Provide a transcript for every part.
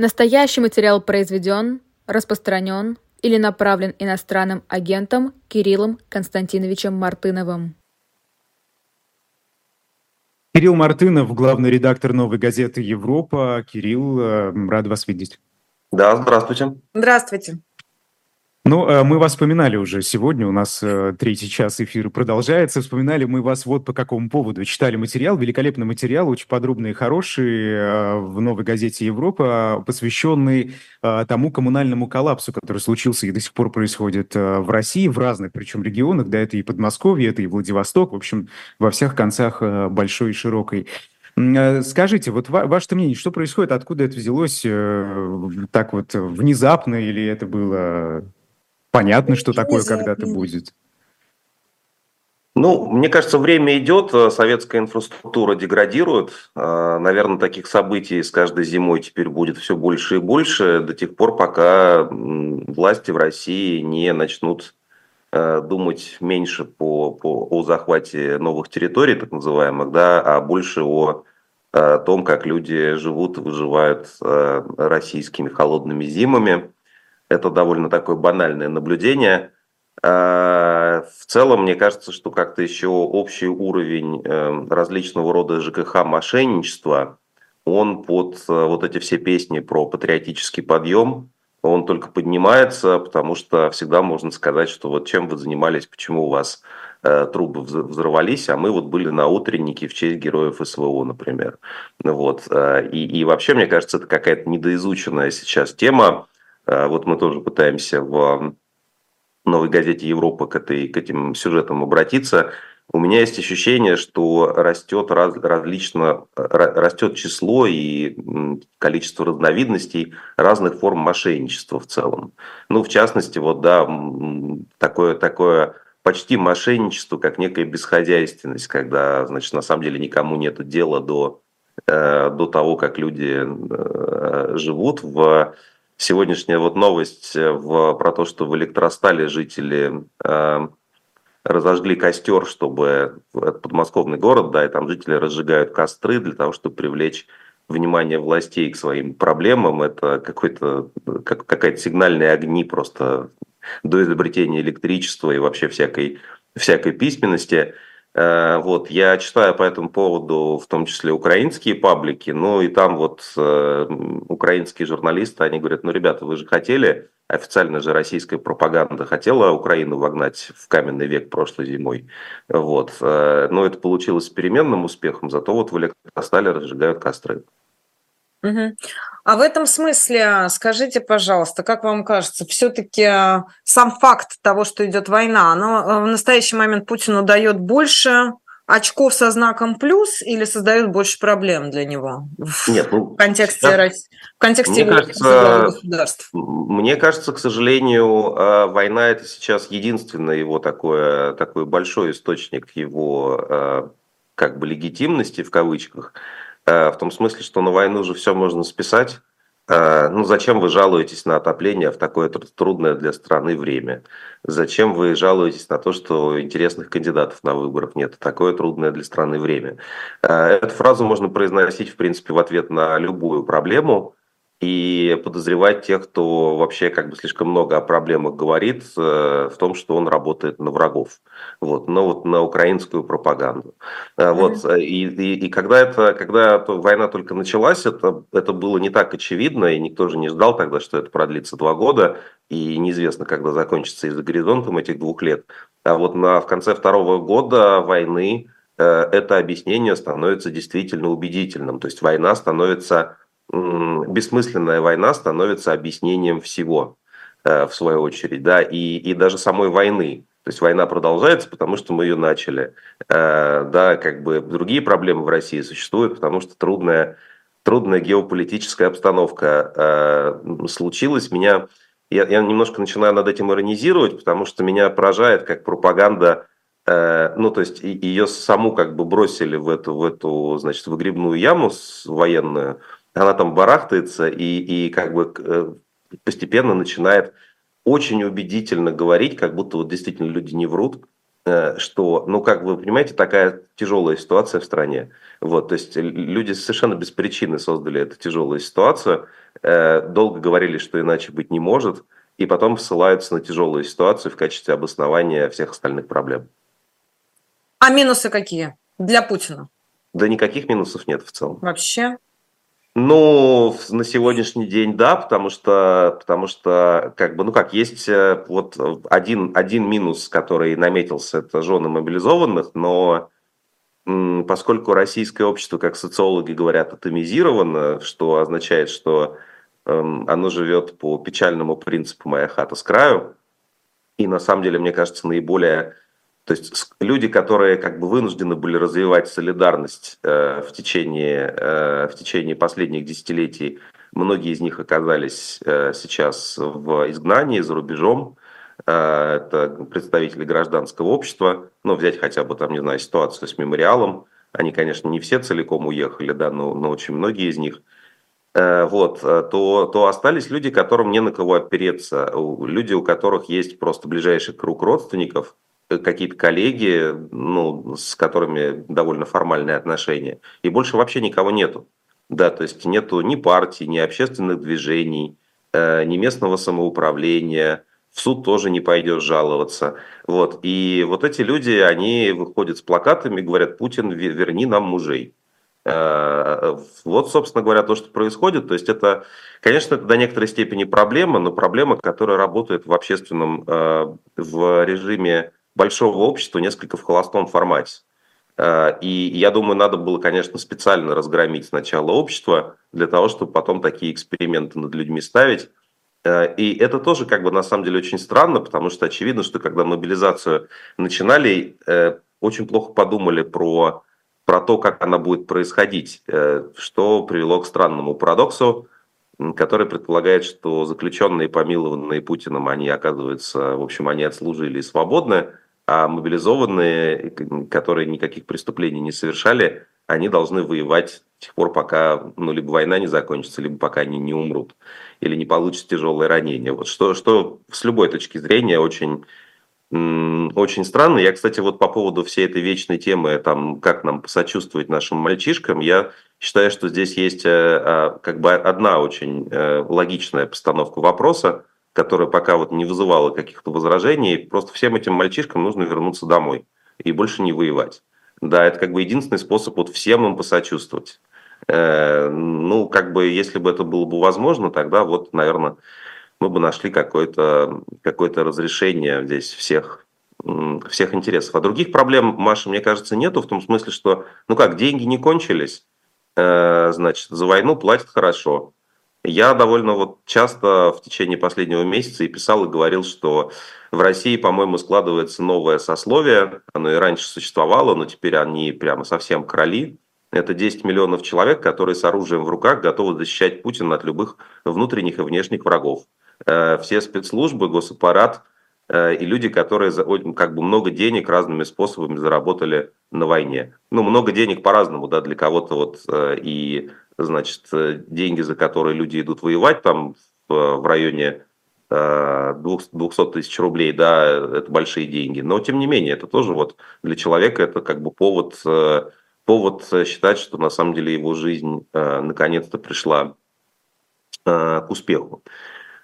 Настоящий материал произведен, распространен или направлен иностранным агентом Кириллом Константиновичем Мартыновым. Кирилл Мартынов, главный редактор «Новой газеты Европа». Кирилл, э, рад вас видеть. Да, здравствуйте. Здравствуйте. Ну, э, мы вас вспоминали уже сегодня, у нас э, третий час эфира продолжается. Вспоминали мы вас вот по какому поводу. Читали материал, великолепный материал, очень подробный и хороший э, в новой газете «Европа», посвященный тому коммунальному коллапсу, который случился и до сих пор происходит в России, в разных причем регионах. Да, это и Подмосковье, это и Владивосток, в общем, во всех концах большой и широкой. Скажите, вот ваше мнение, что происходит, откуда это взялось так вот внезапно, или это было Понятно, что такое когда-то будет. Ну, мне кажется, время идет, э, советская инфраструктура деградирует. Э, Наверное, таких событий с каждой зимой теперь будет все больше и больше, до тех пор, пока власти в России не начнут э, думать меньше по, по, о захвате новых территорий, так называемых, да, а больше о, о том, как люди живут и выживают российскими холодными зимами. Это довольно такое банальное наблюдение. А, в целом, мне кажется, что как-то еще общий уровень эм, различного рода ЖКХ мошенничества, он под э, вот эти все песни про патриотический подъем, он только поднимается, потому что всегда можно сказать, что вот чем вы занимались, почему у вас э, трубы взорвались, а мы вот были на утреннике в честь героев СВО, например. Вот. Э, и, и вообще, мне кажется, это какая-то недоизученная сейчас тема, Э, вот мы тоже пытаемся в новой газете Европа к, этой, к этим сюжетам обратиться. У меня есть ощущение, что растет раз, различно, растет число и количество разновидностей разных форм мошенничества в целом. Ну, в частности, вот, да, такое, такое почти мошенничество, как некая бесхозяйственность, когда, значит, на самом деле никому нет дела до, э, до того, как люди э, живут в сегодняшняя вот новость э, в, про то, что в электростале жители э, разожгли костер, чтобы это подмосковный город, да, и там жители разжигают костры для того, чтобы привлечь внимание властей к своим проблемам. Это какой-то, как, какая-то сигнальные огни просто до изобретения электричества и вообще всякой, всякой письменности. Э, вот, я читаю по этому поводу в том числе украинские паблики, ну и там вот э, украинские журналисты, они говорят, ну, ребята, вы же хотели, официально же российская пропаганда хотела Украину вогнать в каменный век прошлой зимой, вот, э, но это получилось с переменным успехом, зато вот в электростале разжигают костры. Угу. А в этом смысле скажите, пожалуйста, как вам кажется, все-таки э, сам факт того, что идет война, оно э, в настоящий момент Путину дает больше очков со знаком плюс или создает больше проблем для него Нет, ну, в контексте, да. в контексте мне кажется, государств? Мне кажется, к сожалению, э, война это сейчас единственный его такой, такой большой источник его как бы легитимности в кавычках. Э, в том смысле, что на войну же все можно списать. Э, ну, зачем вы жалуетесь на отопление в такое трудное для страны время? Зачем вы жалуетесь на то, что интересных кандидатов на выборах нет такое трудное для страны время? Э, эту фразу можно произносить, в принципе, в ответ на любую проблему и подозревать тех, кто вообще как бы слишком много о проблемах говорит, э, в том, что он работает на врагов, вот, но вот на украинскую пропаганду. Mm-hmm. Вот, и, и, и когда, это, когда война только началась, это, это было не так очевидно, и никто же не ждал тогда, что это продлится два года, и неизвестно, когда закончится из-за горизонтом этих двух лет. А вот на, в конце второго года войны это объяснение становится действительно убедительным. То есть война становится бессмысленная война становится объяснением всего, э, в свою очередь, да, и, и даже самой войны. То есть война продолжается, потому что мы ее начали. Э, да, как бы другие проблемы в России существуют, потому что трудная, трудная геополитическая обстановка э, случилась. Меня, я, я немножко начинаю над этим иронизировать, потому что меня поражает, как пропаганда ну, то есть ее саму как бы бросили в эту, в эту значит, выгребную яму военную, она там барахтается и, и как бы э, постепенно начинает очень убедительно говорить, как будто вот действительно люди не врут, э, что, ну, как вы понимаете, такая тяжелая ситуация в стране. Вот, то есть люди совершенно без причины создали эту тяжелую ситуацию, э, долго говорили, что иначе быть не может, и потом ссылаются на тяжелую ситуацию в качестве обоснования всех остальных проблем. А минусы какие для Путина? Да никаких минусов нет в целом. Вообще? Ну, на сегодняшний день да, потому что, потому что как бы, ну как, есть э, вот один, один минус, который наметился, это жены мобилизованных, но поскольку российское общество, как социологи говорят, атомизировано, что означает, что эм, оно живет по печальному принципу «моя хата с краю», и на самом деле, мне кажется, наиболее то есть люди, которые как бы вынуждены были развивать солидарность э, в, течение, э, в течение последних десятилетий, многие из них оказались э, сейчас в изгнании за рубежом. Э, это представители гражданского общества. Ну, взять хотя бы там, не знаю, ситуацию с мемориалом. Они, конечно, не все целиком уехали, да, но, но очень многие из них э, вот, э, то, то остались люди, которым не на кого опереться, люди, у которых есть просто ближайший круг родственников – какие-то коллеги, ну, с которыми довольно формальные отношения, и больше вообще никого нету. Да, то есть нету ни партий, ни общественных движений, э, ни местного самоуправления, в суд тоже не пойдешь жаловаться. Вот. И вот эти люди, они выходят с плакатами, говорят, Путин, верни нам мужей. Э, вот, собственно говоря, то, что происходит. То есть это, конечно, это до некоторой степени проблема, но проблема, которая работает в общественном, э, в режиме большого общества несколько в холостом формате. Э, и я думаю, надо было, конечно, специально разгромить сначала общество для того, чтобы потом такие эксперименты над людьми ставить. Э, и это тоже как бы на самом деле очень странно, потому что очевидно, что когда мобилизацию начинали, э, очень плохо подумали про, про то, как она будет происходить, что привело к странному парадоксу, который предполагает, что заключенные, помилованные Путиным, они оказываются, в общем, они отслужили и свободны, а мобилизованные, которые никаких преступлений не совершали, они должны воевать до тех пор, пока ну, либо война не закончится, либо пока они не умрут или не получат тяжелое ранение. Вот что, что с любой точки зрения очень, очень странно. Я, кстати, вот по поводу всей этой вечной темы, там, как нам посочувствовать нашим мальчишкам, я считаю, что здесь есть э, а, как бы одна очень э, логичная постановка вопроса – которая пока вот не вызывала каких-то возражений. Просто всем этим мальчишкам нужно вернуться домой и больше не воевать. Да, это как бы единственный способ вот всем им посочувствовать. Э, ну, как бы, если бы это было бы возможно, тогда вот, наверное, мы бы нашли какое-то какое разрешение здесь всех, всех интересов. А других проблем, Маша, мне кажется, нету, в том смысле, что, ну как, деньги не кончились, э, значит, за войну платят хорошо. Я довольно вот часто в течение последнего месяца и писал, и говорил, что в России, по-моему, складывается новое сословие. Оно и раньше существовало, но теперь они прямо совсем короли. Это 10 миллионов человек, которые с оружием в руках готовы защищать Путина от любых внутренних и внешних врагов. Э, все спецслужбы, госаппарат э, и люди, которые как бы много денег разными способами заработали на войне. Ну, много денег по-разному, да, для кого-то вот э, и значит, э, деньги, за которые люди идут воевать, там в районе 200 э, тысяч рублей, да, это большие деньги. Но, тем не менее, это тоже вот для человека это как бы повод, э, повод считать, что на самом деле его жизнь наконец-то пришла к успеху.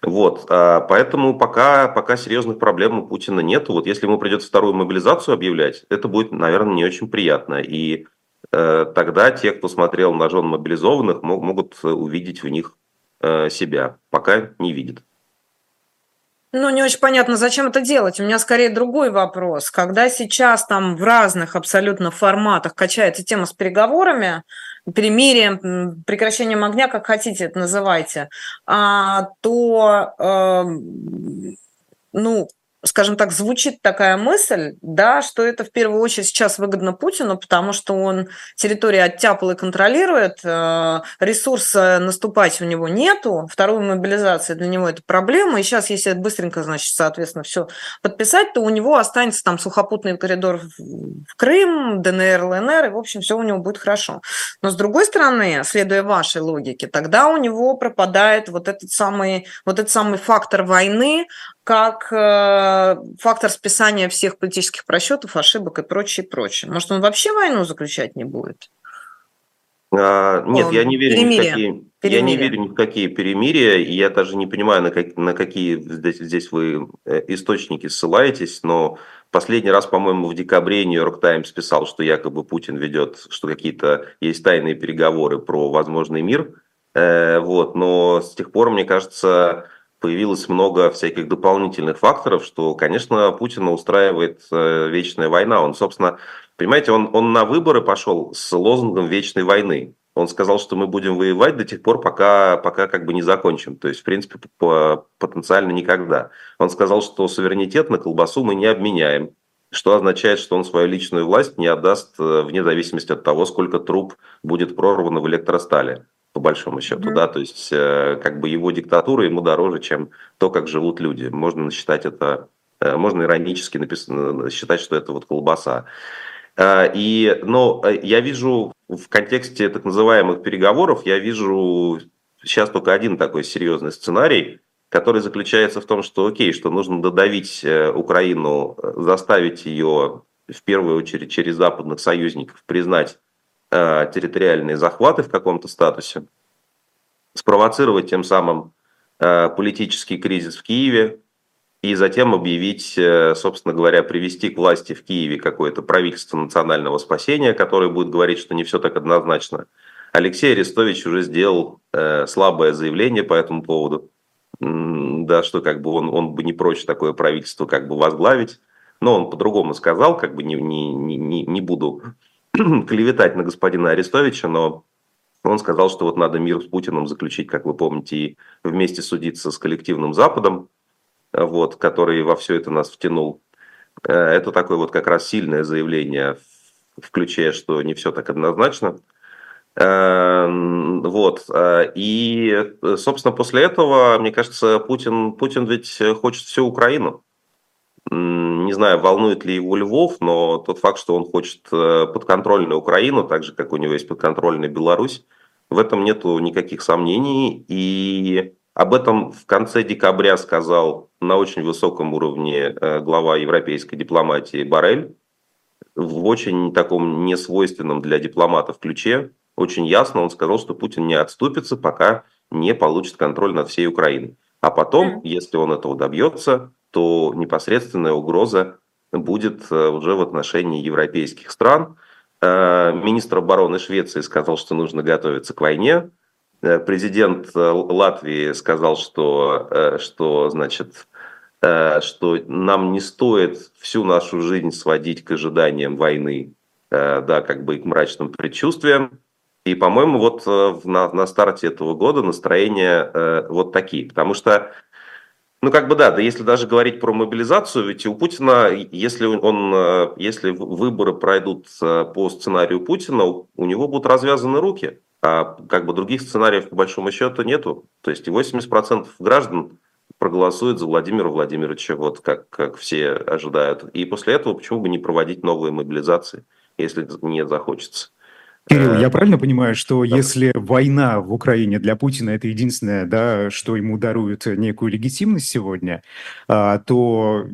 Вот, поэтому пока, пока серьезных проблем у Путина нет. Вот если ему придется вторую мобилизацию объявлять, это будет, наверное, не очень приятно. И тогда те, кто смотрел на жен мобилизованных, могут увидеть в них э, себя. Пока не видят. Ну, не очень понятно, зачем это делать. У меня скорее другой вопрос. Когда сейчас там в разных абсолютно форматах качается тема с переговорами, перемирием, прекращением огня, как хотите это называйте, а, то, э, ну, скажем так, звучит такая мысль, да, что это в первую очередь сейчас выгодно Путину, потому что он территорию оттяпал и контролирует, э, ресурса наступать у него нету, вторую мобилизация для него это проблема, и сейчас, если быстренько, значит, соответственно, все подписать, то у него останется там сухопутный коридор в Крым, ДНР, ЛНР, и, в общем, все у него будет хорошо. Но, с другой стороны, следуя вашей логике, тогда у него пропадает вот этот самый, вот этот самый фактор войны, как э, фактор списания всех политических просчетов, ошибок и прочее, прочее. Может, он вообще войну заключать не будет? А, нет, я не верю ни в какие, я не верю ни в какие перемирия, и я даже не понимаю, на, как, на какие здесь, здесь вы э, источники ссылаетесь, но последний раз, по-моему, в декабре Нью-Йорк Таймс писал, что якобы Путин ведет, что какие-то есть тайные переговоры про возможный мир, э, вот, но с тех пор, мне кажется, появилось много всяких дополнительных факторов, что, конечно, Путина устраивает э, вечная война. Он, собственно, понимаете, он, он на выборы пошел с лозунгом вечной войны. Он сказал, что мы будем воевать до тех пор, пока, пока как бы не закончим. То есть, в принципе, по, потенциально никогда. Он сказал, что суверенитет на колбасу мы не обменяем, что означает, что он свою личную власть не отдаст э, вне зависимости от того, сколько труб будет прорвано в электростале по большому счету, mm-hmm. да, то есть э, как бы его диктатура ему дороже, чем то, как живут люди. Можно считать это, э, можно иронически написано, считать, что это вот колбаса. Э, и, но я вижу в контексте так называемых переговоров, я вижу сейчас только один такой серьезный сценарий, который заключается в том, что окей, что нужно додавить Украину, заставить ее в первую очередь через западных союзников признать Э, территориальные захваты в каком-то статусе, спровоцировать тем самым э, политический кризис в Киеве и затем объявить, э, собственно говоря, привести к власти в Киеве какое-то правительство национального спасения, которое будет говорить, что не все так однозначно. Алексей Арестович уже сделал слабое заявление по этому поводу, да, что как бы он, он бы не прочь такое правительство как бы возглавить, но он по-другому сказал, как бы не, не, не, не буду клеветать на господина Арестовича, но он сказал, что вот надо мир с Путиным заключить, как вы помните, и вместе судиться с коллективным Западом, вот, который во все это нас втянул. Э, это такое вот как раз сильное заявление, включая, что не все так однозначно. Эм, вот. Э, и, собственно, после этого, мне кажется, Путин, Путин ведь хочет всю Украину. Не знаю, волнует ли его Львов, но тот факт, что он хочет э, подконтрольную Украину, так же, как у него есть подконтрольная Беларусь, в этом нет никаких сомнений. И об этом в конце декабря сказал на очень высоком уровне э, глава европейской дипломатии Барель в очень таком несвойственном для дипломатов ключе. Очень ясно он сказал, что Путин не отступится, пока не получит контроль над всей Украиной. А потом, если он этого добьется, то непосредственная угроза будет э, уже в отношении европейских стран. Э, министр обороны Швеции сказал, что нужно готовиться к войне. Э, президент Латвии сказал, что, что, значит, что нам не стоит всю нашу жизнь сводить к ожиданиям войны, да, как бы и к мрачным предчувствиям. И, по-моему, вот на, на старте этого года настроения вот такие. Потому что ну, как бы да, да, если даже говорить про мобилизацию, ведь у Путина, если, он, э, если выборы пройдут э, по сценарию Путина, у него будут развязаны руки, а как бы других сценариев по большому счету нету. То есть 80% граждан проголосуют за Владимира Владимировича, вот как, как все ожидают. И после этого почему бы не проводить новые мобилизации, если не захочется. Кирилл, я э, правильно понимаю, что да. если война в Украине для Путина это единственное, да, что ему дарует некую легитимность сегодня, а, то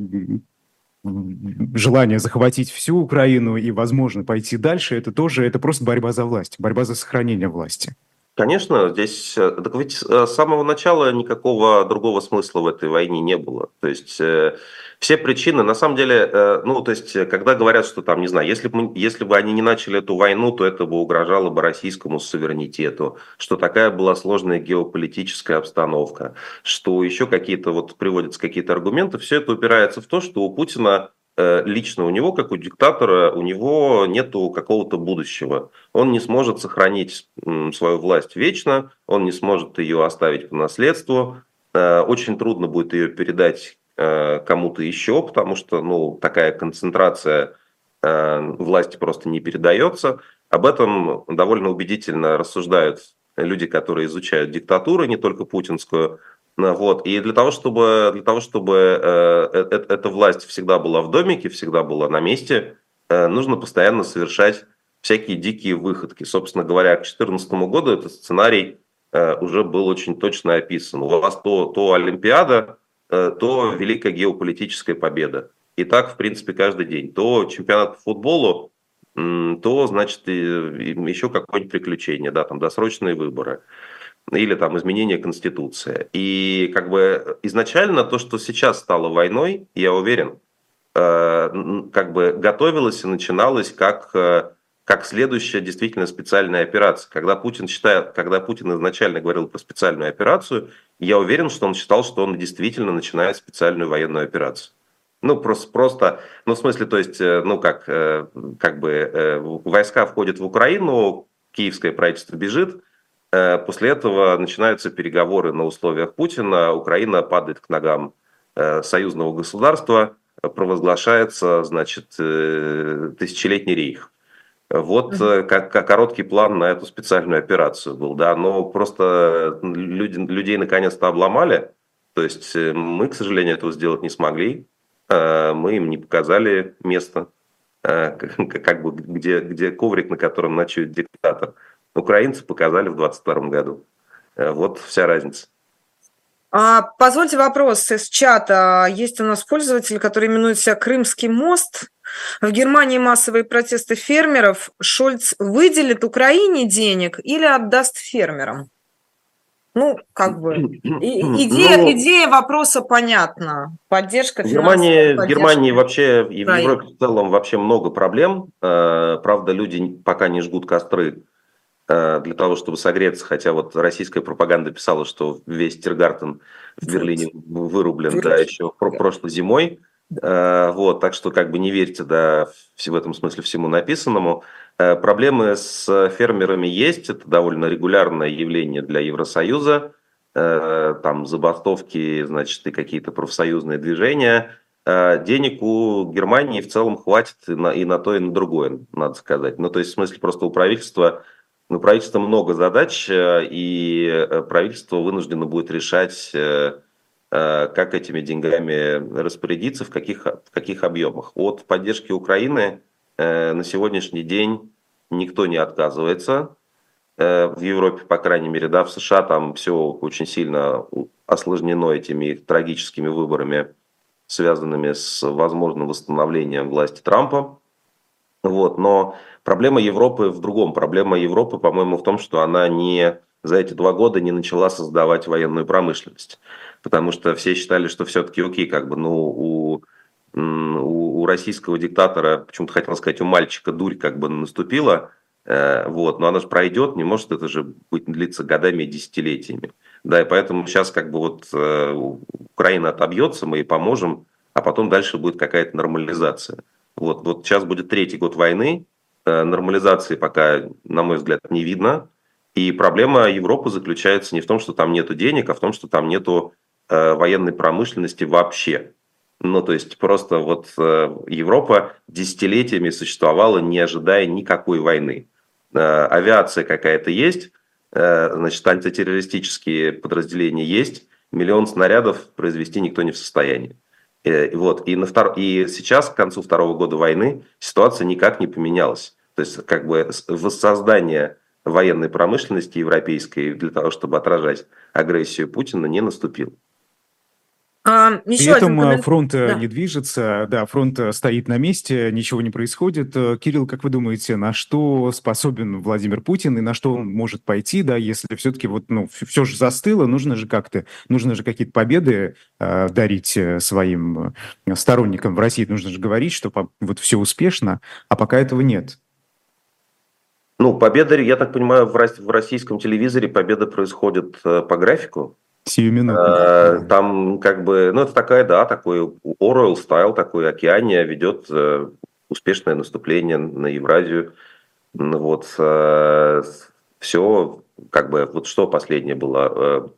желание захватить всю Украину и, возможно, пойти дальше, это тоже это просто борьба за власть, борьба за сохранение власти. Конечно, здесь, э, так ведь э, с самого начала никакого другого смысла в этой войне не было. То есть э, все причины, на самом деле, ну, то есть, когда говорят, что там, не знаю, если бы, если бы они не начали эту войну, то это бы угрожало бы российскому суверенитету, что такая была сложная геополитическая обстановка, что еще какие-то, вот приводятся какие-то аргументы, все это упирается в то, что у Путина Э, лично у него, как у диктатора, у него нет какого-то будущего. Он не сможет сохранить свою власть вечно, он не сможет ее оставить по наследству. Э, очень трудно будет ее передать э, кому-то еще, потому что ну, такая концентрация власти просто не передается. Об этом довольно убедительно рассуждают люди, которые изучают диктатуру, не только путинскую. Вот. И для того, чтобы, для того, чтобы э, э, э, эта власть всегда была в домике, всегда была на месте, э, нужно постоянно совершать всякие дикие выходки. Собственно говоря, к 2014 году этот сценарий э, уже был очень точно описан. У вас то, то Олимпиада, то великая геополитическая победа. И так, в принципе, каждый день. То чемпионат по футболу, то, значит, еще какое-нибудь приключение, да, там досрочные выборы или там изменение Конституции. И как бы изначально то, что сейчас стало войной, я уверен, э, как бы готовилось и начиналось как, э, как следующая действительно специальная операция. Когда Путин, считает, когда Путин изначально говорил про специальную операцию, я уверен, что он считал, что он действительно начинает специальную военную операцию. Ну, просто, просто, ну, в смысле, то есть, э, ну, как, как бы войска входят в Украину, киевское правительство бежит, после этого начинаются переговоры на условиях Путина. Украина падает к ногам э, союзного государства, провозглашается, значит, э, тысячелетний рейх. Вот как, как короткий план на эту специальную операцию был, да, но просто люди, людей наконец-то обломали, то есть мы, к сожалению, этого сделать не смогли, мы им не показали место, как бы где, где коврик, на котором ночует диктатор. Украинцы показали в 2022 году. Э, вот вся разница. А, позвольте вопрос из чата. Есть у нас пользователь, который именует себя Крымский мост. В Германии массовые протесты фермеров. Шольц выделит Украине денег или отдаст фермерам? Ну, как бы. идея, ну, идея вопроса понятна. Поддержка Германии, поддержка в Германии вообще и в Европе в целом вообще много проблем. Э, правда, люди пока не жгут костры для того, чтобы согреться, хотя вот российская пропаганда писала, что весь Тиргартен в Берлине вырублен, да, еще про прошлой зимой. Э, вот, так что как бы не верьте, да, в этом смысле всему написанному. Э, проблемы с фермерами есть, это довольно регулярное явление для Евросоюза. Там забастовки, значит, и какие-то профсоюзные движения. Денег у Германии в целом хватит и на, и на то, и на другое, надо сказать. Ну, то есть, в смысле, просто у правительства но у правительства много задач, э, и э, правительство вынуждено будет решать, э, как этими деньгами распорядиться, в каких, в каких объемах. От поддержки Украины на сегодняшний день никто не отказывается. В Европе, по крайней мере, да, в США там все очень сильно осложнено этими трагическими выборами, связанными с возможным восстановлением власти Трампа. Вот, но Проблема Европы в другом. Проблема Европы, по-моему, в том, что она не за эти два года не начала создавать военную промышленность. Потому что все считали, что все-таки окей, как бы, ну, у, у, у российского диктатора, почему-то хотел сказать, у мальчика дурь как бы наступила, э, вот, но она же пройдет, не может это же быть длиться годами и десятилетиями. Да, и поэтому сейчас как бы вот э, Украина отобьется, мы ей поможем, а потом дальше будет какая-то нормализация. Вот, вот сейчас будет третий год войны, Э, нормализации пока, на мой взгляд, не видно. И проблема Европы заключается не в том, что там нет денег, а в том, что там нет э, военной промышленности вообще. Ну, то есть просто вот э, Европа десятилетиями существовала, не ожидая никакой войны. Авиация какая-то есть, значит, антитеррористические подразделения есть, миллион снарядов произвести никто не в состоянии. Вот. И, на втор... и сейчас, к концу второго года войны, ситуация никак не поменялась. То есть как бы воссоздание военной промышленности европейской для того, чтобы отражать агрессию Путина, не наступил. А, При этом э, коммент... фронт э, да. не движется, да, фронт э, стоит на месте, ничего не происходит. Кирилл, как вы думаете, на что способен Владимир Путин и на что он может пойти, да, если все-таки вот, ну, все же застыло, нужно же как-то, нужно же какие-то победы э, дарить своим сторонникам в России, нужно же говорить, что вот все успешно, а пока этого нет. Ну, победа, я так понимаю, в российском телевизоре победа происходит по графику. Сиюминутно. Там как бы, ну это такая, да, такой Оруэлл стайл, такой океания ведет э, успешное наступление на Евразию. Ну вот э, все, как бы, вот что последнее было.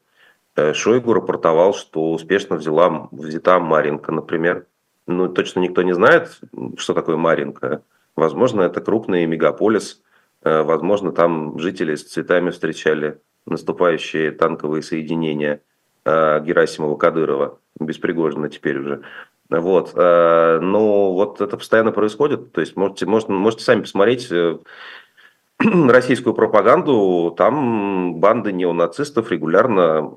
Э, Шойгу рапортовал, что успешно взяла, взята Маринка, например. Ну, точно никто не знает, что такое Маринка. Возможно, это крупный мегаполис, возможно, там жители с цветами встречали наступающие танковые соединения э, Герасимова Кадырова, без теперь уже. Вот. Э, но вот это постоянно происходит. То есть можете, можете, можете сами посмотреть э, российскую пропаганду. Там банды неонацистов регулярно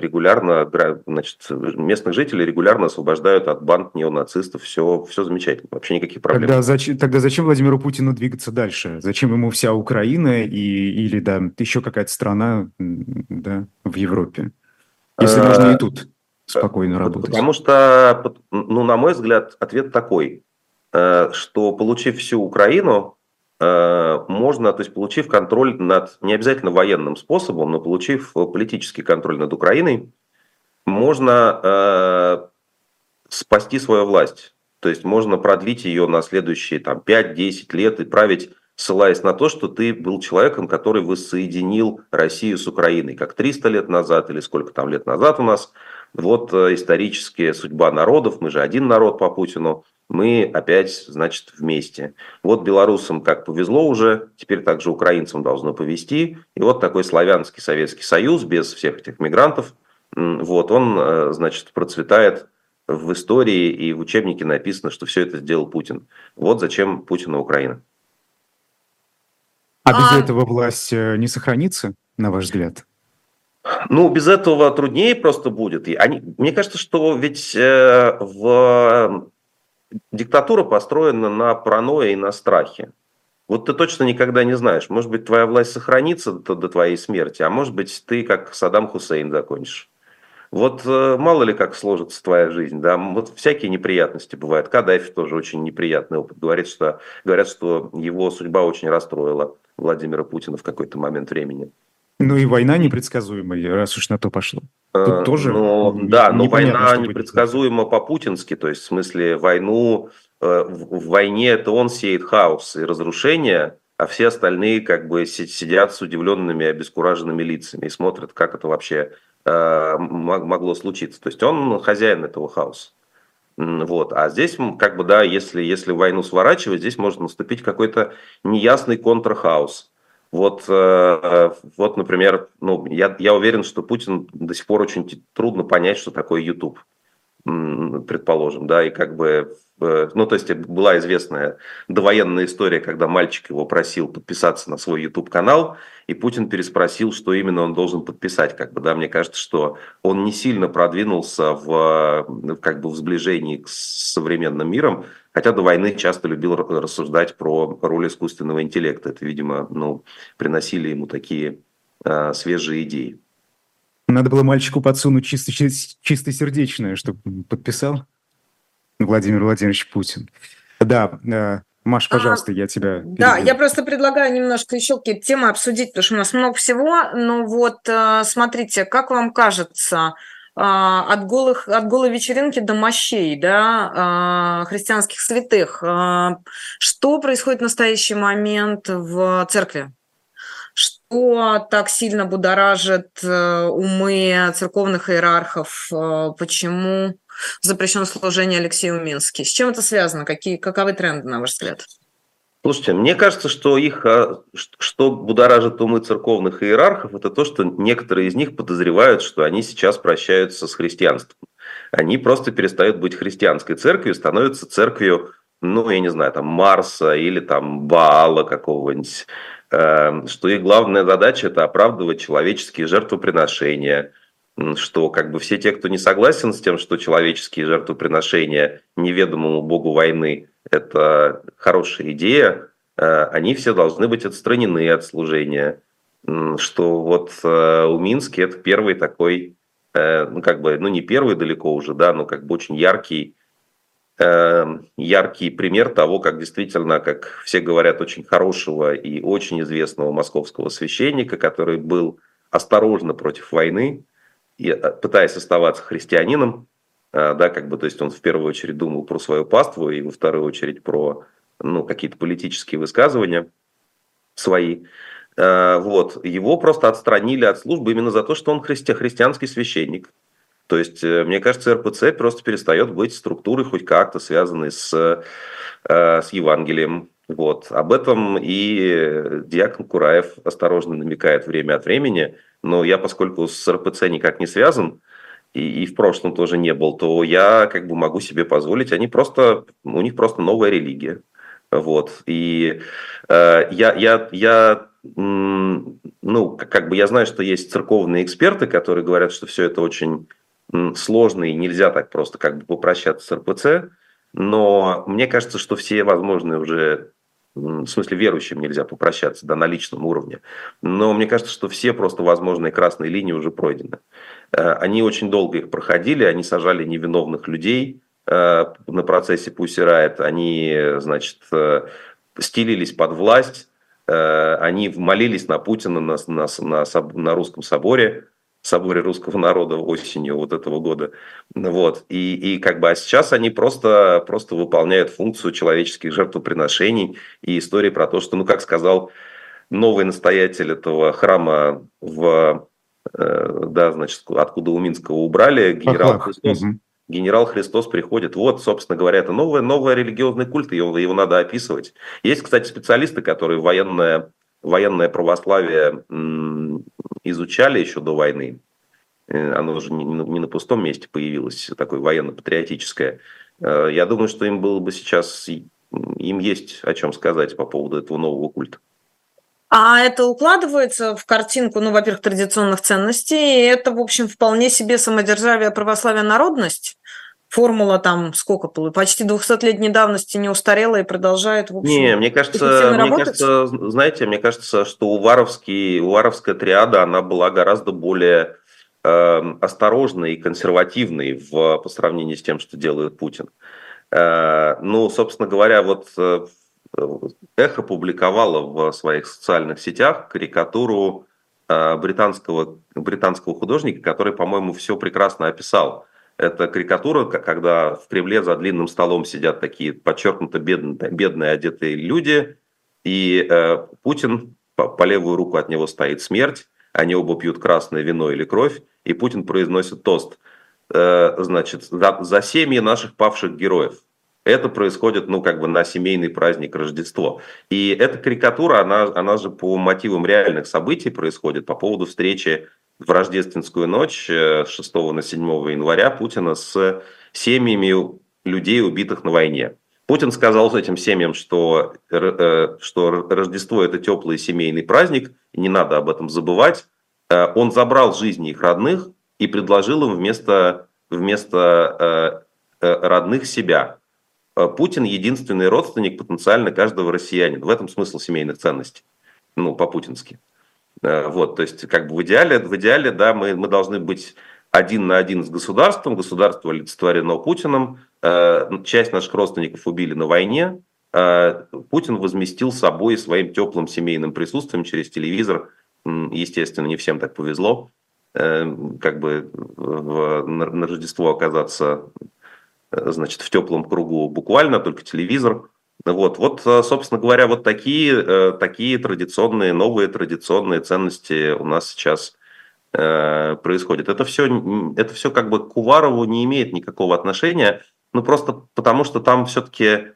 регулярно, значит, местных жителей регулярно освобождают от банд неонацистов. Все, все замечательно, вообще никаких проблем. Тогда зачем, тогда зачем Владимиру Путину двигаться дальше? Зачем ему вся Украина и, или да, еще какая-то страна да, в Европе? Если а, можно и тут спокойно работать. Потому что, ну, на мой взгляд, ответ такой, э, что получив всю Украину, можно, то есть получив контроль над, не обязательно военным способом, но получив политический контроль над Украиной, можно э, спасти свою власть. То есть можно продлить ее на следующие там, 5-10 лет и править, ссылаясь на то, что ты был человеком, который воссоединил Россию с Украиной, как 300 лет назад или сколько там лет назад у нас. Вот э, историческая судьба народов, мы же один народ по Путину, мы опять, значит, вместе. Вот белорусам как повезло уже, теперь также украинцам должно повезти. И вот такой славянский Советский Союз без всех этих мигрантов, вот он, э, значит, процветает в истории и в учебнике написано, что все это сделал Путин. Вот зачем Путину Украина. А без а... этого власть э, не сохранится, на ваш взгляд? Ну, без этого труднее просто будет. они, мне кажется, что ведь э, в диктатура построена на паранойе и на страхе. Вот ты точно никогда не знаешь. Может быть, твоя власть сохранится до, до твоей смерти, а может быть, ты как Саддам Хусейн закончишь. Вот э, мало ли как сложится твоя жизнь, да, вот всякие неприятности бывают. Каддафи тоже очень неприятный опыт. Говорит, что, говорят, что его судьба очень расстроила Владимира Путина в какой-то момент времени. Ну и война непредсказуемая, раз уж на то пошло. Тут э, тоже ну, да, но война непредсказуема по-путински, то есть в смысле войну, э, в войне это он сеет хаос и разрушение, а все остальные как бы сидят с удивленными, обескураженными лицами и смотрят, как это вообще э, могло случиться. То есть он хозяин этого хаоса. Вот. А здесь, как бы, да, если, если войну сворачивать, здесь может наступить какой-то неясный контрхаус. Вот, э, вот например, ну, я, я уверен, что Путин до сих пор очень трудно понять, что такое YouTube, предположим, да, и как бы, э, ну, то есть была известная довоенная история, когда мальчик его просил подписаться на свой YouTube-канал, и Путин переспросил, что именно он должен подписать, как бы, да, мне кажется, что он не сильно продвинулся в, как бы, в сближении с современным миром, Хотя до войны часто любил рассуждать про роль искусственного интеллекта. Это, видимо, ну, приносили ему такие э, свежие идеи. Надо было мальчику подсунуть чисто, чисто сердечное, чтобы подписал Владимир Владимирович Путин. Да, э, Маш, а, пожалуйста, а, я тебя... Перебью. Да, я просто предлагаю немножко еще какие-то темы обсудить, потому что у нас много всего. Но вот э, смотрите, как вам кажется, от, голых, от голой вечеринки до мощей, да, а, христианских святых. А, что происходит в настоящий момент в церкви? Что так сильно будоражит э, умы церковных иерархов? Почему запрещено служение Алексею Мински? С чем это связано? Какие, каковы тренды, на ваш взгляд? Слушайте, мне кажется, что их, а, что будоражит умы церковных иерархов, это то, что некоторые из них подозревают, что они сейчас прощаются с христианством. Они просто перестают быть христианской церковью, становятся церковью, ну, я не знаю, там, Марса или там Баала какого-нибудь, эм, что их главная задача – это оправдывать человеческие жертвоприношения, что как бы все те, кто не согласен с тем, что человеческие жертвоприношения неведомому богу войны это хорошая идея, э, они все должны быть отстранены от служения. Что вот э, у Мински это первый такой, э, ну как бы, ну не первый далеко уже, да, но как бы очень яркий, яркий пример того, как действительно, как все говорят, очень хорошего и очень известного московского священника, который был осторожно против войны, пытаясь оставаться христианином, да, как бы, то есть он в первую очередь думал про свою паству и во вторую очередь про, ну, какие-то политические высказывания свои. А, вот, его просто отстранили от службы именно за то, что он христи христианский священник. То есть, э, мне кажется, РПЦ просто перестает быть структурой хоть как-то связанной с, э, с Евангелием. Вот. Об этом и Диакон Кураев осторожно намекает время от времени. Но я, поскольку с РПЦ никак не связан, и, и в прошлом тоже не был, то я как бы могу себе позволить. Они просто, у них просто новая религия. Вот. И э, я, я, я ну, как бы я знаю, что есть церковные эксперты, которые говорят, что все это очень сложно и нельзя так просто как бы попрощаться с РПЦ, но мне кажется, что все возможные уже в смысле верующим нельзя попрощаться, да, на личном уровне. Но мне кажется, что все просто возможные красные линии уже пройдены. Э, они очень долго их проходили, они сажали невиновных людей э, на процессе Пусирает, они, значит, э, стелились под власть, они молились на Путина на, на, на, на русском соборе, соборе русского народа осенью вот этого года. Вот. И, и как бы, а сейчас они просто, просто выполняют функцию человеческих жертвоприношений и истории про то, что, ну, как сказал новый настоятель этого храма в, э, да, значит, откуда у Минского убрали, генерал Ах, Христос, угу. генерал Христос приходит. Вот, собственно говоря, это новый, новый религиозный культ, его, его надо описывать. Есть, кстати, специалисты, которые военное, военное православие изучали еще до войны. Э, оно уже не на пустом месте появилось, такое военно-патриотическое. Э, я думаю, что им было бы сейчас, им есть о чем сказать по поводу этого нового культа. А это укладывается в картинку, ну, во-первых, традиционных ценностей, и это, в общем, вполне себе самодержавие, православие, народность формула там сколько получилось? Почти 200-летней давности не устарела и продолжает, в общем, Не, мне кажется, мне кажется, знаете, мне кажется, что у Варовский, у Варовская триада, она была гораздо более э, осторожной и консервативной в, по сравнению с тем, что делает Путин. Э, ну, собственно говоря, вот э, Эхо публиковало в своих социальных сетях карикатуру э, британского, британского художника, который, по-моему, все прекрасно описал – это карикатура, когда в Кремле за длинным столом сидят такие подчеркнуто бедные, бедные одетые люди, и э, Путин, по, по левую руку от него стоит смерть, они оба пьют красное вино или кровь, и Путин произносит тост, э, значит, за, за семьи наших павших героев. Это происходит, ну, как бы на семейный праздник Рождество. И эта карикатура, она, она же по мотивам реальных событий происходит по поводу встречи в рождественскую ночь с 6 на 7 января Путина с семьями людей, убитых на войне. Путин сказал этим семьям, что, э, что Рождество – это теплый семейный праздник, не надо об этом забывать. Э, он забрал жизни их родных и предложил им вместо, вместо э, родных себя. Путин – единственный родственник потенциально каждого россиянина. В этом смысл семейных ценностей, ну, по-путински. Э, вот, то есть, как бы в идеале, в идеале, да, мы, мы должны быть один на один с государством, государство олицетворено Путиным, э, часть наших родственников убили на войне, э, Путин возместил собой своим теплым семейным присутствием через телевизор, естественно, не всем так повезло, как бы в, на, на Рождество оказаться значит, в теплом кругу буквально, только телевизор – вот, вот, э, собственно говоря, вот такие, э, такие традиционные, новые традиционные ценности у нас сейчас э, происходят. Это все, это все как бы к Уварову не имеет никакого отношения, ну просто потому что там все-таки,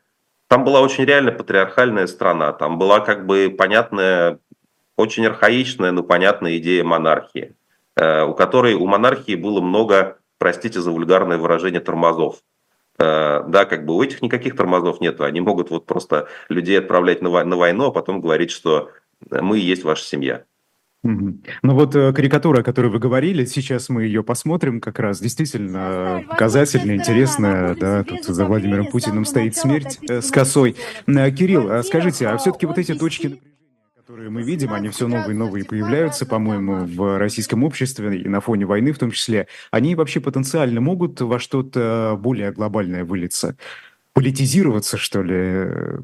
там была очень реально патриархальная страна, там была как бы понятная, очень архаичная, но понятная идея монархии, у которой у монархии было много, простите за вульгарное выражение, тормозов. Э, да, как бы у этих никаких тормозов нету, они могут вот просто людей отправлять на, на войну, а потом говорить, что мы и есть ваша семья. Ну вот э, карикатура, о которой вы говорили, сейчас мы ее посмотрим как раз. Действительно показательно, интересно, да, тут за Владимиром Путиным стоит смерть э, с косой. Кирилл, а скажите, а все-таки вот эти точки которые мы видим, они все новые и новые появляются, по-моему, в российском обществе и на фоне войны в том числе, они вообще потенциально могут во что-то более глобальное вылиться? Политизироваться, что ли?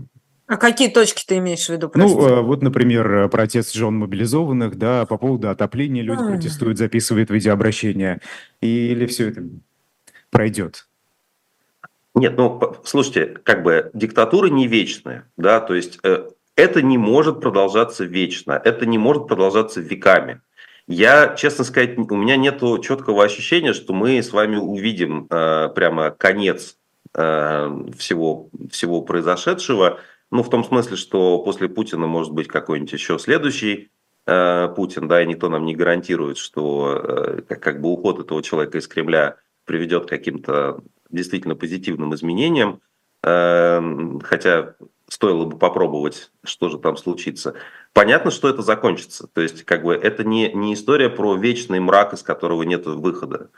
А какие точки ты имеешь в виду? Ну, простите? Ну, вот, например, протест жен мобилизованных, да, по поводу отопления люди а. протестуют, записывают видеообращения. Или все это пройдет? Нет, ну, слушайте, как бы диктатура не вечная, да, то есть э, это не может продолжаться вечно, это не может продолжаться веками. Я, честно сказать, у меня нет четкого ощущения, что мы с вами увидим э, прямо конец э, всего, всего произошедшего. Ну, в том смысле, что после Путина может быть какой-нибудь еще следующий э, Путин, да, и никто нам не гарантирует, что э, как, как бы уход этого человека из Кремля приведет к каким-то действительно позитивным изменениям. Э, хотя стоило бы попробовать, что же там случится. понятно, что это закончится. То есть, как бы, это не, не история про вечный мрак, из которого нет выхода.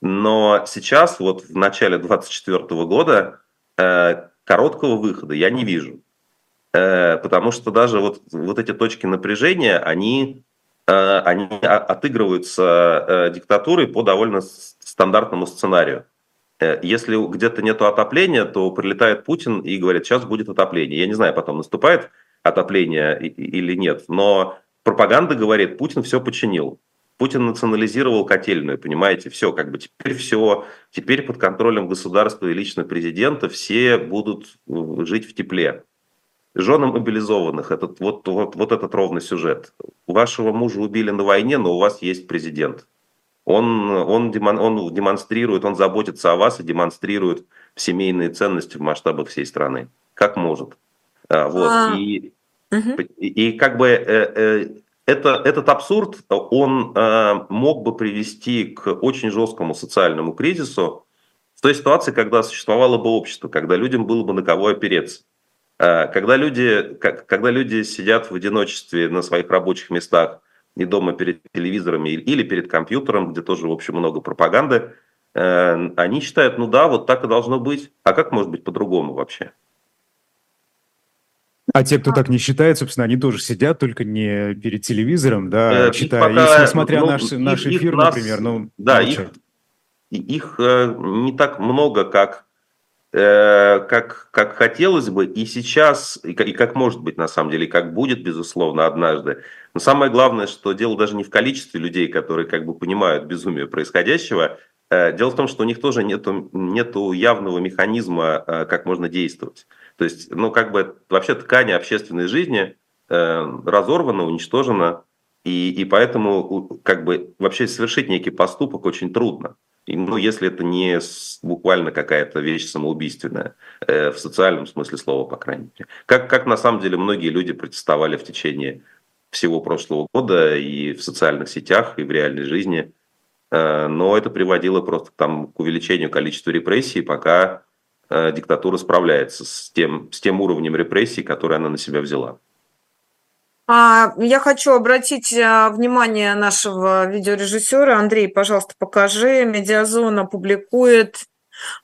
Но сейчас, вот в начале 2024 года, э, короткого выхода я не вижу. Э, потому что даже вот, вот эти точки напряжения, они, э, они отыгрываются э, диктатурой по довольно стандартному сценарию. Э, если где-то нет отопления, то прилетает Путин и говорит, сейчас будет отопление. Я не знаю, потом наступает отопление или нет, но пропаганда говорит, Путин все починил. Путин национализировал котельную, понимаете, все, как бы теперь все, теперь под контролем государства и лично президента все будут э, жить в тепле. Женам мобилизованных, этот, вот, вот, вот этот ровный сюжет. Вашего мужа убили на войне, но у вас есть президент. Он, он, он демонстрирует, он заботится о вас и демонстрирует семейные ценности в масштабах всей страны. Как может. А, вот. А... И, угу. и, и как бы э, э, это, этот абсурд, он э, мог бы привести к очень жесткому социальному кризису в той ситуации, когда существовало бы общество, когда людям было бы на кого опереться. Э, когда, люди, когда люди сидят в одиночестве на своих рабочих местах, не дома перед телевизорами или перед компьютером, где тоже, в общем, много пропаганды, э, они считают, ну да, вот так и должно быть. А как может быть по-другому вообще? А те, кто так не считает, собственно, они тоже сидят, только не перед телевизором, да, э, считая, пока, если, смотря ну, наш, наш эфир, нас, например, ну, Да, их, их э, не так много, как, э, как, как хотелось бы, и сейчас, и, и как может быть, на самом деле, и как будет, безусловно, однажды. Но самое главное, что дело даже не в количестве людей, которые как бы понимают безумие происходящего, э, Дело в том, что у них тоже нет нету явного механизма, э, как можно действовать. То есть, ну, как бы вообще ткань общественной жизни э, разорвана, уничтожена, и, и поэтому как бы вообще совершить некий поступок очень трудно. Ну, если это не буквально какая-то вещь самоубийственная, э, в социальном смысле слова, по крайней мере. Как, как на самом деле многие люди протестовали в течение всего прошлого года и в социальных сетях, и в реальной жизни. Э, но это приводило просто там, к увеличению количества репрессий, пока Э, диктатура справляется с тем, с тем уровнем репрессий, который она на себя взяла. А, я хочу обратить э, внимание нашего видеорежиссера. Андрей, пожалуйста, покажи. Медиазона публикует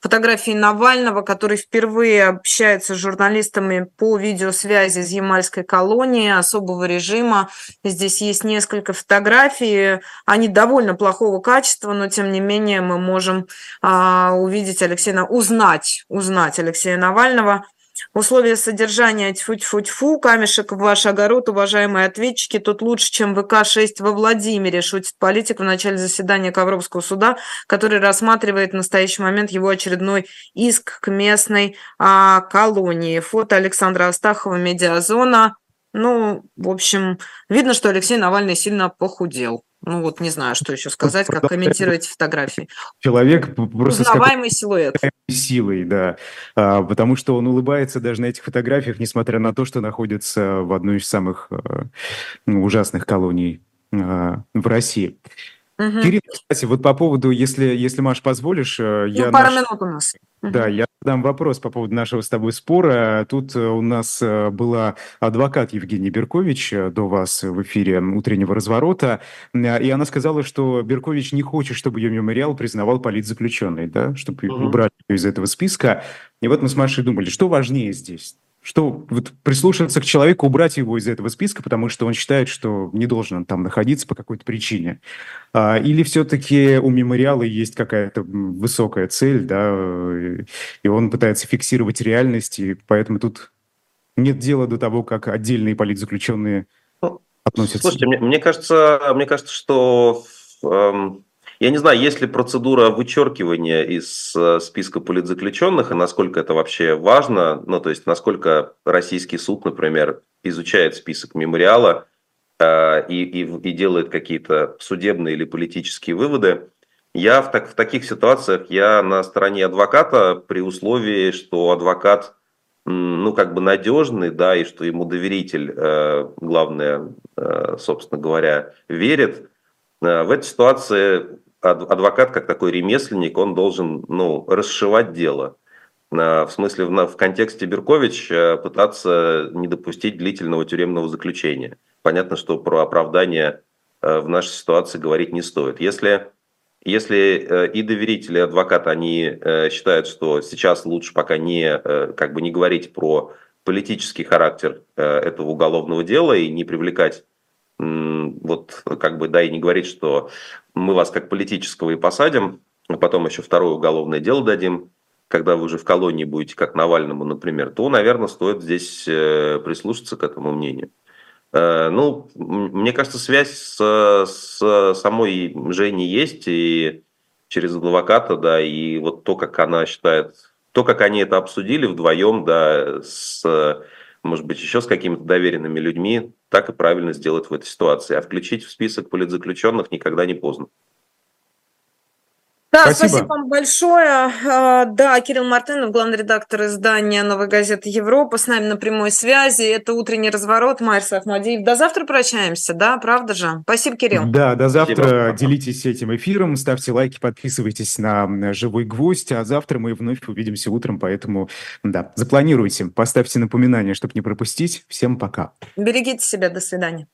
Фотографии Навального, который впервые общается с журналистами по видеосвязи из Ямальской колонии особого режима. Здесь есть несколько фотографий. Они довольно плохого качества, но тем не менее мы можем а, увидеть Алексея, узнать, узнать Алексея Навального. Условия содержания тьфу-тьфу-тьфу, камешек в ваш огород, уважаемые ответчики, тут лучше, чем ВК-6 во Владимире, шутит политик в начале заседания Ковровского суда, который рассматривает в настоящий момент его очередной иск к местной а, колонии. Фото Александра Астахова, медиазона. Ну, в общем, видно, что Алексей Навальный сильно похудел. Ну вот не знаю, что еще сказать, как комментировать фотографии. Человек просто Узнаваемый с силуэт. Силой, да. А, потому что он улыбается даже на этих фотографиях, несмотря на то, что находится в одной из самых а, ужасных колоний а, в России. Угу. Кирилл, кстати, вот по поводу, если, если Маш, позволишь, э, ну, я... пара наш... минут у нас. Да, я дам вопрос по поводу нашего с тобой спора. Тут э, у нас э, была адвокат Евгения Беркович до вас в эфире утреннего разворота, и она сказала, что Беркович не хочет, чтобы ее мемориал признавал политзаключенный, да, чтобы угу. убрать ее из этого списка. И вот мы с Машей думали, что важнее здесь? Что вот прислушаться к человеку, убрать его из этого списка, потому что он считает, что не должен он там находиться по какой-то причине. А, или все-таки у мемориала есть какая-то высокая цель, да, и он пытается фиксировать реальность, и поэтому тут нет дела до того, как отдельные политзаключенные ну, относятся. Слушайте, мне, мне кажется, мне кажется, что эм, я не знаю, есть ли процедура вычеркивания из э, списка политзаключенных, и насколько это вообще важно, ну, то есть, насколько российский суд, например, изучает список мемориала э, и, и, и делает какие-то судебные или политические выводы. Я в, так, в таких ситуациях, я на стороне адвоката при условии, что адвокат, ну, как бы надежный, да, и что ему доверитель, э, главное, э, собственно говоря, верит. Э, в этой ситуации адвокат, как такой ремесленник, он должен ну, расшивать дело. в смысле, в, контексте Беркович пытаться не допустить длительного тюремного заключения. Понятно, что про оправдание в нашей ситуации говорить не стоит. Если если и доверители, и адвокат, они считают, что сейчас лучше пока не, как бы не говорить про политический характер этого уголовного дела и не привлекать вот как бы, да, и не говорить, что мы вас как политического и посадим, а потом еще второе уголовное дело дадим, когда вы уже в колонии будете, как Навальному, например, то, наверное, стоит здесь э, прислушаться к этому мнению. Э, ну, мне кажется, связь с, с самой Женей есть, и через адвоката, да, и вот то, как она считает, то, как они это обсудили вдвоем, да, с может быть, еще с какими-то доверенными людьми, так и правильно сделать в этой ситуации. А включить в список политзаключенных никогда не поздно. Да, спасибо. спасибо вам большое. А, да, Кирилл Мартынов, главный редактор издания «Новой газеты Европа», с нами на прямой связи. Это «Утренний разворот», Марс Ахмадиев. До завтра прощаемся, да, правда же? Спасибо, Кирилл. Да, до завтра. Спасибо. Делитесь этим эфиром, ставьте лайки, подписывайтесь на «Живой гвоздь», а завтра мы вновь увидимся утром, поэтому, да, запланируйте, поставьте напоминание, чтобы не пропустить. Всем пока. Берегите себя, до свидания.